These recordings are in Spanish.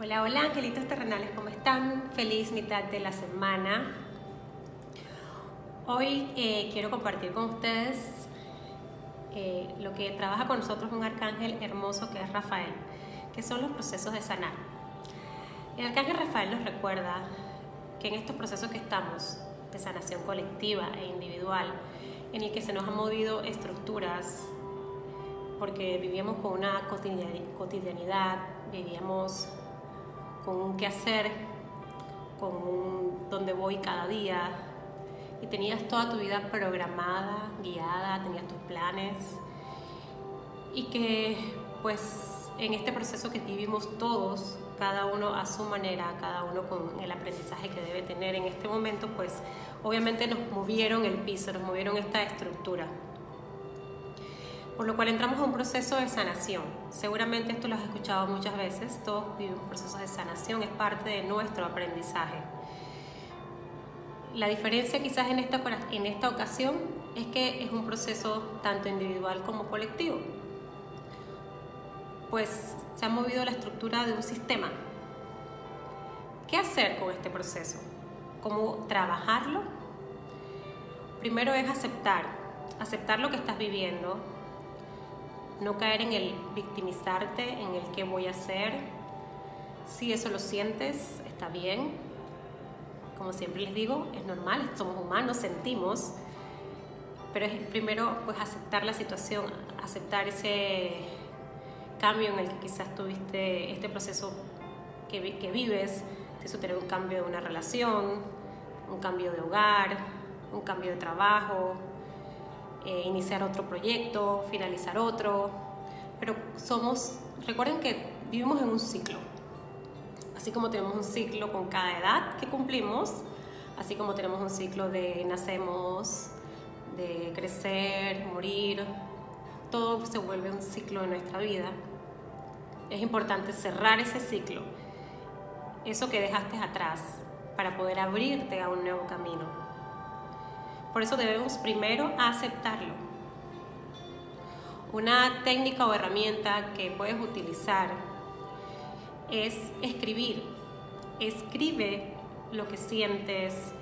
Hola, hola angelitos terrenales, ¿cómo están? Feliz mitad de la semana. Hoy eh, quiero compartir con ustedes eh, lo que trabaja con nosotros un arcángel hermoso que es Rafael, que son los procesos de sanar. El arcángel Rafael nos recuerda que en estos procesos que estamos de sanación colectiva e individual, en el que se nos han movido estructuras, porque vivíamos con una cotidianidad, vivíamos con un qué hacer, con un dónde voy cada día. Y tenías toda tu vida programada, guiada, tenías tus planes. Y que pues en este proceso que vivimos todos, cada uno a su manera, cada uno con el aprendizaje que debe tener en este momento, pues obviamente nos movieron el piso, nos movieron esta estructura por lo cual entramos a un proceso de sanación. Seguramente esto lo has escuchado muchas veces, todos vivimos procesos de sanación, es parte de nuestro aprendizaje. La diferencia quizás en esta, en esta ocasión es que es un proceso tanto individual como colectivo, pues se ha movido la estructura de un sistema. ¿Qué hacer con este proceso? ¿Cómo trabajarlo? Primero es aceptar, aceptar lo que estás viviendo, no caer en el victimizarte, en el qué voy a hacer. Si eso lo sientes, está bien. Como siempre les digo, es normal, somos humanos, sentimos. Pero es primero pues aceptar la situación, aceptar ese cambio en el que quizás tuviste este proceso que, que vives, eso tener un cambio de una relación, un cambio de hogar, un cambio de trabajo, eh, iniciar otro proyecto, finalizar otro, pero somos, recuerden que vivimos en un ciclo, así como tenemos un ciclo con cada edad que cumplimos, así como tenemos un ciclo de nacemos, de crecer, morir, todo se vuelve un ciclo de nuestra vida. Es importante cerrar ese ciclo, eso que dejaste atrás, para poder abrirte a un nuevo camino. Por eso debemos primero aceptarlo. Una técnica o herramienta que puedes utilizar es escribir. Escribe lo que sientes.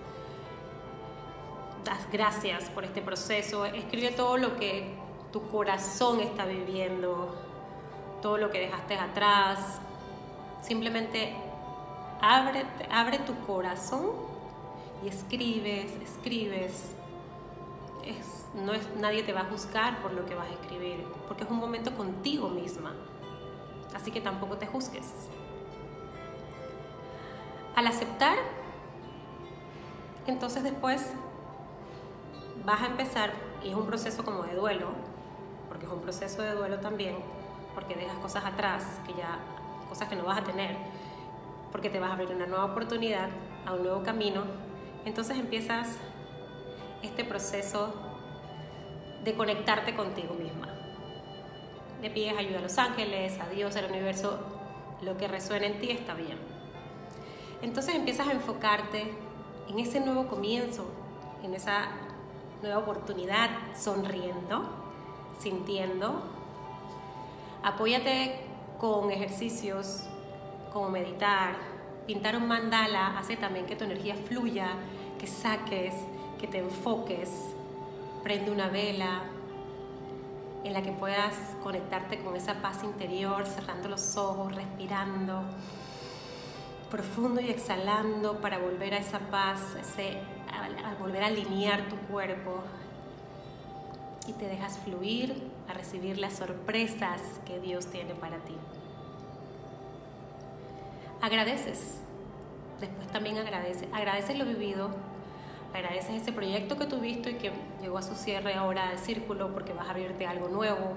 Das gracias por este proceso. Escribe todo lo que tu corazón está viviendo, todo lo que dejaste atrás. Simplemente abre, abre tu corazón y escribes, escribes no es, nadie te va a juzgar por lo que vas a escribir, porque es un momento contigo misma. Así que tampoco te juzgues. Al aceptar, entonces después vas a empezar, y es un proceso como de duelo, porque es un proceso de duelo también, porque dejas cosas atrás, que ya, cosas que no vas a tener, porque te vas a abrir una nueva oportunidad, a un nuevo camino, entonces empiezas este proceso de conectarte contigo misma. Le pides ayuda a los ángeles, a Dios, al universo, lo que resuena en ti está bien. Entonces empiezas a enfocarte en ese nuevo comienzo, en esa nueva oportunidad, sonriendo, sintiendo. Apóyate con ejercicios como meditar, pintar un mandala, hace también que tu energía fluya, que saques, que te enfoques, prende una vela en la que puedas conectarte con esa paz interior, cerrando los ojos, respirando profundo y exhalando para volver a esa paz, a, volver a alinear tu cuerpo y te dejas fluir a recibir las sorpresas que Dios tiene para ti. Agradeces, después también agradece, agradeces lo vivido, agradeces ese proyecto que tuviste y que llegó a su cierre ahora de círculo porque vas a abrirte algo nuevo,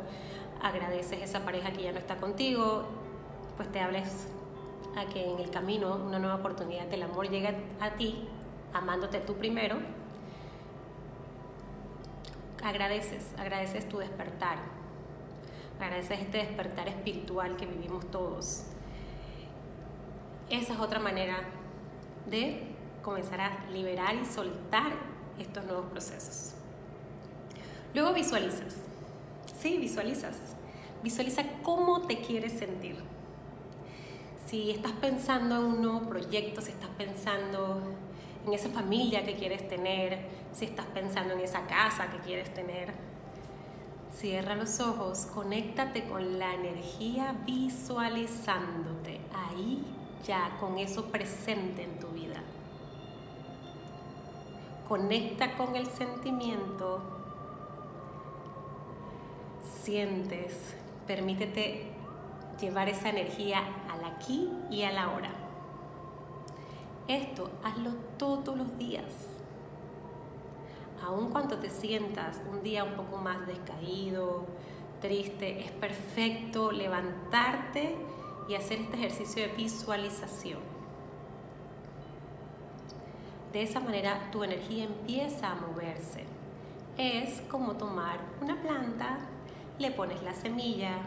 agradeces esa pareja que ya no está contigo, pues te hables a que en el camino una nueva oportunidad del amor llegue a ti, amándote tú primero. Agradeces, agradeces tu despertar, agradeces este despertar espiritual que vivimos todos. Esa es otra manera de comenzar a liberar y soltar estos nuevos procesos. Luego visualizas. Sí, visualizas. Visualiza cómo te quieres sentir. Si estás pensando en un nuevo proyecto, si estás pensando en esa familia que quieres tener, si estás pensando en esa casa que quieres tener, cierra los ojos, conéctate con la energía visualizándote ahí ya, con eso presente en tu vida. Conecta con el sentimiento, sientes, permítete llevar esa energía al aquí y a la hora. Esto hazlo todos los días. Aun cuando te sientas un día un poco más descaído, triste, es perfecto levantarte y hacer este ejercicio de visualización. De esa manera tu energía empieza a moverse. Es como tomar una planta, le pones la semilla,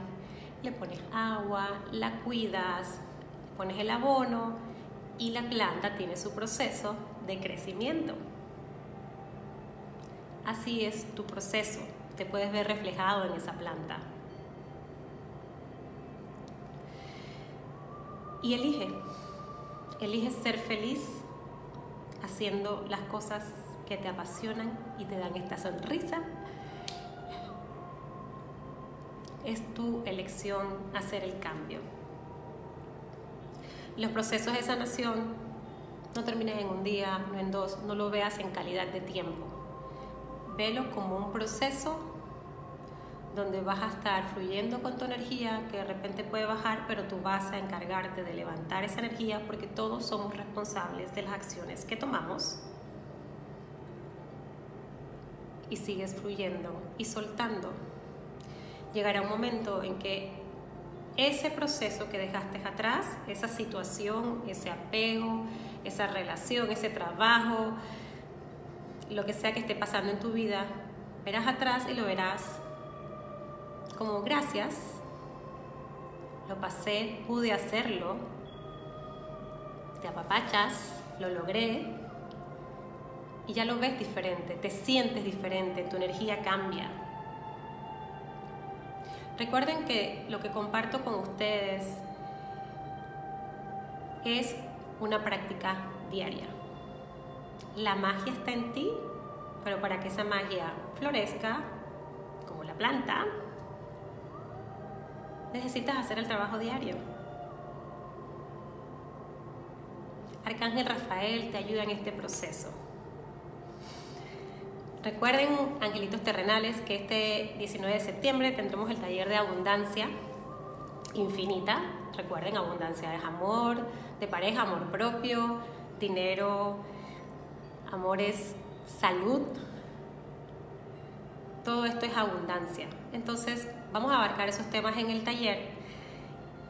le pones agua, la cuidas, pones el abono, y la planta tiene su proceso de crecimiento. Así es tu proceso, te puedes ver reflejado en esa planta. Y elige, elige ser feliz haciendo las cosas que te apasionan y te dan esta sonrisa. Es tu elección hacer el cambio. Los procesos de sanación no termines en un día, no en dos, no lo veas en calidad de tiempo. Velo como un proceso donde vas a estar fluyendo con tu energía, que de repente puede bajar, pero tú vas a encargarte de levantar esa energía porque todos somos responsables de las acciones que tomamos. Y sigues fluyendo y soltando. Llegará un momento en que ese proceso que dejaste atrás, esa situación, ese apego, esa relación, ese trabajo, lo que sea que esté pasando en tu vida, verás atrás y lo verás como gracias, lo pasé, pude hacerlo, te apapachas, lo logré y ya lo ves diferente, te sientes diferente, tu energía cambia. Recuerden que lo que comparto con ustedes es una práctica diaria. La magia está en ti, pero para que esa magia florezca, como la planta, necesitas hacer el trabajo diario. Arcángel Rafael te ayuda en este proceso. Recuerden, angelitos terrenales, que este 19 de septiembre tendremos el taller de abundancia infinita. Recuerden, abundancia es amor, de pareja, amor propio, dinero, amor es salud. Todo esto es abundancia. Entonces, vamos a abarcar esos temas en el taller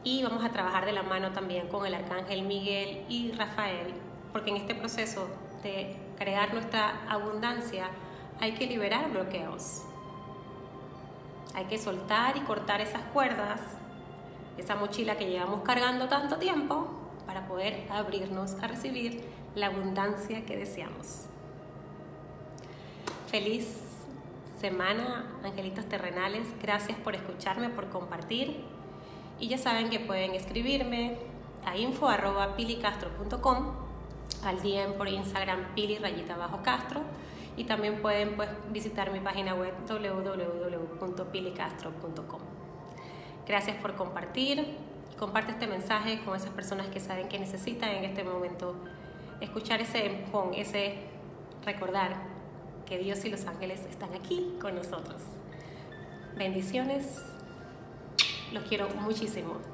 y vamos a trabajar de la mano también con el arcángel Miguel y Rafael, porque en este proceso de crear nuestra abundancia, hay que liberar bloqueos. Hay que soltar y cortar esas cuerdas, esa mochila que llevamos cargando tanto tiempo para poder abrirnos a recibir la abundancia que deseamos. Feliz semana, angelitos terrenales. Gracias por escucharme, por compartir. Y ya saben que pueden escribirme a info.pilicastro.com, al DM por Instagram pili rayita bajo castro y también pueden pues, visitar mi página web www.pilicastro.com. Gracias por compartir. Comparte este mensaje con esas personas que saben que necesitan en este momento escuchar ese empujón, ese recordar que Dios y los ángeles están aquí con nosotros. Bendiciones. Los quiero muchísimo.